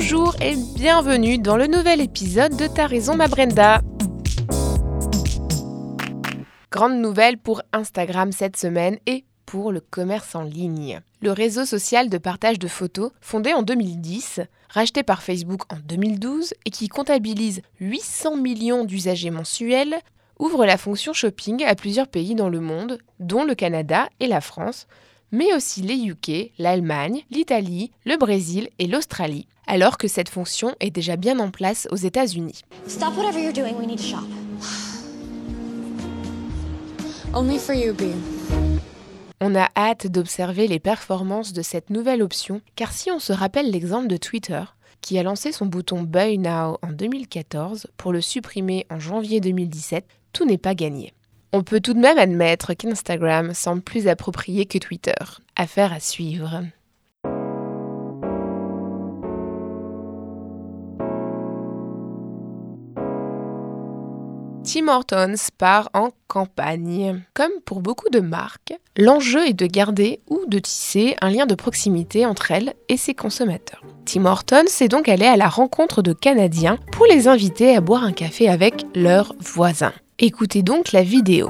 Bonjour et bienvenue dans le nouvel épisode de Ta raison ma Brenda. Grande nouvelle pour Instagram cette semaine et pour le commerce en ligne. Le réseau social de partage de photos, fondé en 2010, racheté par Facebook en 2012 et qui comptabilise 800 millions d'usagers mensuels, ouvre la fonction shopping à plusieurs pays dans le monde, dont le Canada et la France, mais aussi les UK, l'Allemagne, l'Italie, le Brésil et l'Australie, alors que cette fonction est déjà bien en place aux États-Unis. Stop whatever you're doing, we need to shop. Only for you. On a hâte d'observer les performances de cette nouvelle option, car si on se rappelle l'exemple de Twitter, qui a lancé son bouton Buy Now en 2014 pour le supprimer en janvier 2017, tout n'est pas gagné. On peut tout de même admettre qu'Instagram semble plus approprié que Twitter. Affaire à suivre. Tim Hortons part en campagne. Comme pour beaucoup de marques, l'enjeu est de garder ou de tisser un lien de proximité entre elles et ses consommateurs. Tim Hortons est donc allé à la rencontre de Canadiens pour les inviter à boire un café avec leurs voisins. Écoutez donc la vidéo.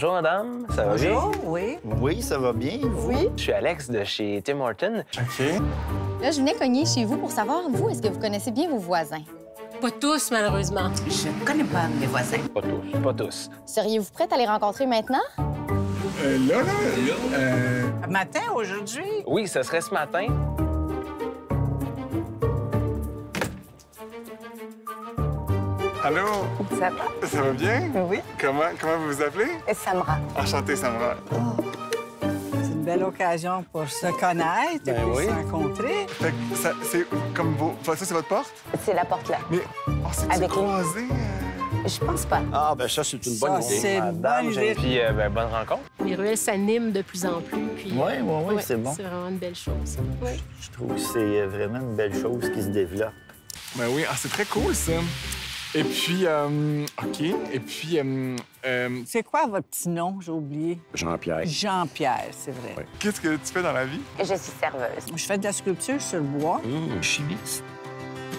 Bonjour madame, ça va bien? Bonjour, oui. Oui, ça va bien. vous? Oui. Je suis Alex de chez Tim Horton. OK. Là, je venais cogner chez vous pour savoir, vous, est-ce que vous connaissez bien vos voisins? Pas tous, malheureusement. Je ne connais pas mes voisins. Pas tous, pas tous. Seriez-vous prête à les rencontrer maintenant? Euh, là, là, euh, Matin, aujourd'hui? Oui, ce serait ce matin. Allô? Ça va? Ça va bien? Oui. Comment, comment vous vous appelez? Samra. Enchanté, Samra. C'est une belle occasion pour se connaître et Ben oui. se rencontrer. Fait que ça, c'est comme vos... enfin, ça, c'est votre porte? C'est la porte là. Mais, oh, c'est Avec- croisé. euh? Je pense pas. Ah, ben ça, c'est une Ça, bonne idée. c'est une Madame, bonne idée. Puis euh, ben, bonne rencontre. Les ruelles s'animent de plus en plus. Puis, Oui, oui, oui, ouais, c'est bon. C'est vraiment une belle chose. Ouais. Je trouve que c'est vraiment une belle chose qui se développe. Ben oui, ah, c'est très cool, ça. Et puis, euh, OK. Et puis, euh, euh, C'est quoi votre petit nom? J'ai oublié. Jean-Pierre. Jean-Pierre, c'est vrai. qu'est-ce que tu fais dans la vie? Je suis serveuse. Je fais de la sculpture sur le bois. Hum, chimiste.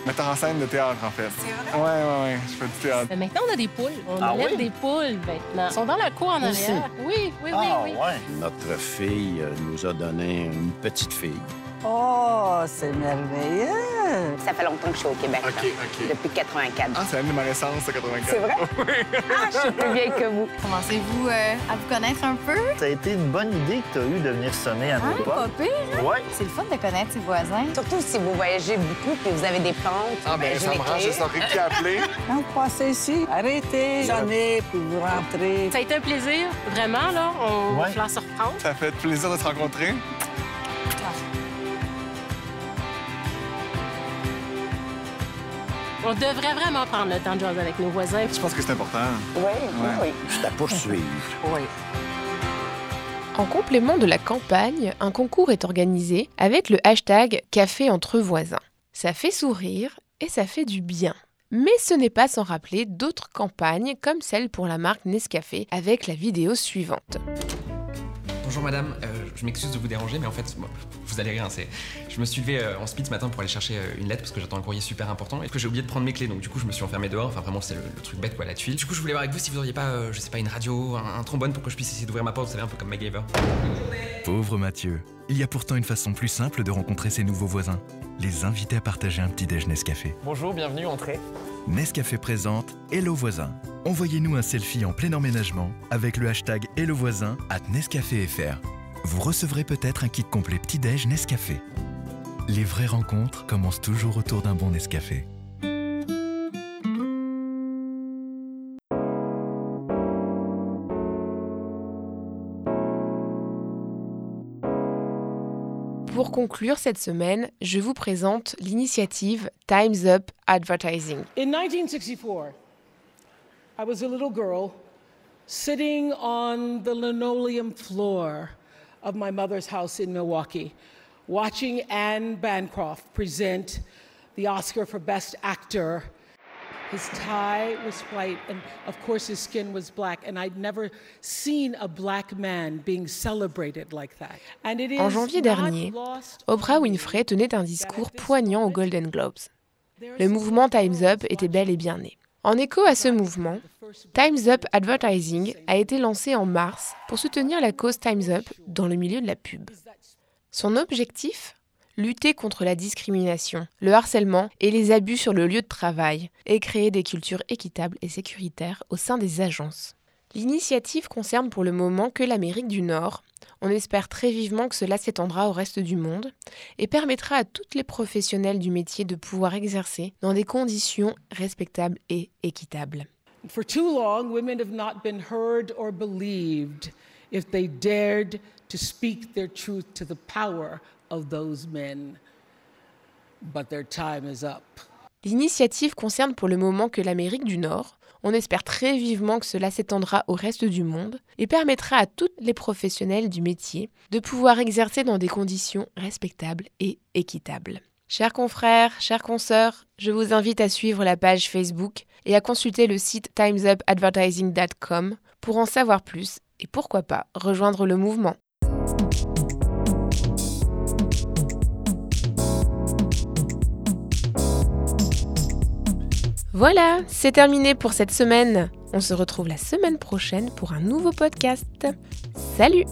Metteur en scène de théâtre, en fait. C'est vrai? Ouais, ouais, ouais. Je fais du théâtre. Mais maintenant, on a des poules. On Ah élève oui? des poules maintenant. Ils sont dans la cour en Ici? arrière. Oui, oui, oui, ah, oui. ouais. Notre fille nous a donné une petite fille. Oh, c'est merveilleux! Ça fait longtemps que je suis au Québec. OK. OK. Depuis 84. Ah, c'est l'année de ma naissance, c'est 84. C'est vrai? Ah, je suis plus vieille que vous. Commencez-vous euh, à vous connaître un peu? Ça a été une bonne idée que tu as eue de venir sonner à nos Pas portes. pire. Oui. C'est le fun de connaître ses voisins. Surtout si vous voyagez beaucoup et vous avez des plantes. Ah, ben, j'ai ça les me rend, saurais qui a appelé. Quand vous passez ici, arrêtez, j'en puis vous rentrez. Ça a été un plaisir, vraiment, là. On va Ouais. falloir se reprendre. Ça fait plaisir de se rencontrer. On devrait vraiment prendre le temps de jaser avec nos voisins. Je pense que c'est important. Oui, oui, oui. C'est à poursuivre. Oui. En complément de la campagne, un concours est organisé avec le hashtag Café entre voisins. Ça fait sourire et ça fait du bien. Mais ce n'est pas sans rappeler d'autres campagnes comme celle pour la marque Nescafé avec la vidéo suivante. Bonjour madame, Euh, je m'excuse de vous déranger, mais en fait, moi, vous allez rire, c'est... Je me suis levé euh, en speed ce matin pour aller chercher euh, une lettre parce que j'attends un courrier super important et que j'ai oublié de prendre mes clés, donc du coup je me suis enfermé dehors, enfin vraiment c'est le, le truc bête quoi, la tuile. Du coup je voulais voir avec vous si vous auriez pas, euh, je sais pas, une radio, un, un trombone pour que je puisse essayer d'ouvrir ma porte, vous savez, un peu comme MacGyver. Pauvre Mathieu. Il y a pourtant une façon plus simple de rencontrer ses nouveaux voisins. Les inviter à partager un petit déj Nescafé. Bonjour, bienvenue, entrez. Nescafé présente Hello Voisin. Envoyez-nous un selfie en plein emménagement avec le hashtag Hello Voisin at NescaféFR. Vous recevrez peut-être un kit complet petit déj Nescafé. Les vraies rencontres commencent toujours autour d'un bon Nescafé. Pour conclure cette semaine, je vous présente l'initiative Time's Up Advertising. In 1964, I was a little girl sitting on the linoleum floor of my mother's house in Milwaukee, watching Anne Bancroft present the Oscar for Best Actor His tie was white, and of course, his skin was black. And I'd never seen a black man being celebrated like that. And it is En janvier dernier, Oprah Winfrey tenait un discours poignant aux Golden Globes. Le mouvement Time's Up était bel et bien né. En écho à ce mouvement, Time's Up Advertising a été lancé en mars pour soutenir la cause Time's Up dans le milieu de la pub. Son objectif? Lutter contre la discrimination, le harcèlement et les abus sur le lieu de travail et créer des cultures équitables et sécuritaires au sein des agences. L'initiative concerne pour le moment que l'Amérique du Nord. On espère très vivement que cela s'étendra au reste du monde et permettra à toutes les professionnels du métier de pouvoir exercer dans des conditions respectables et équitables. For too long, women have not been heard or believed if they dared to speak their truth to the power of those men. But their time is up. L'initiative concerne pour le moment que l'Amérique du Nord. On espère très vivement que cela s'étendra au reste du monde et permettra à toutes les professionnels du métier de pouvoir exercer dans des conditions respectables et équitables. Chers confrères, chères consoeurs, je vous invite à suivre la page Facebook et à consulter le site timesupadvertising.com pour en savoir plus et pourquoi pas rejoindre le mouvement. Voilà, c'est terminé pour cette semaine. On se retrouve la semaine prochaine pour un nouveau podcast. Salut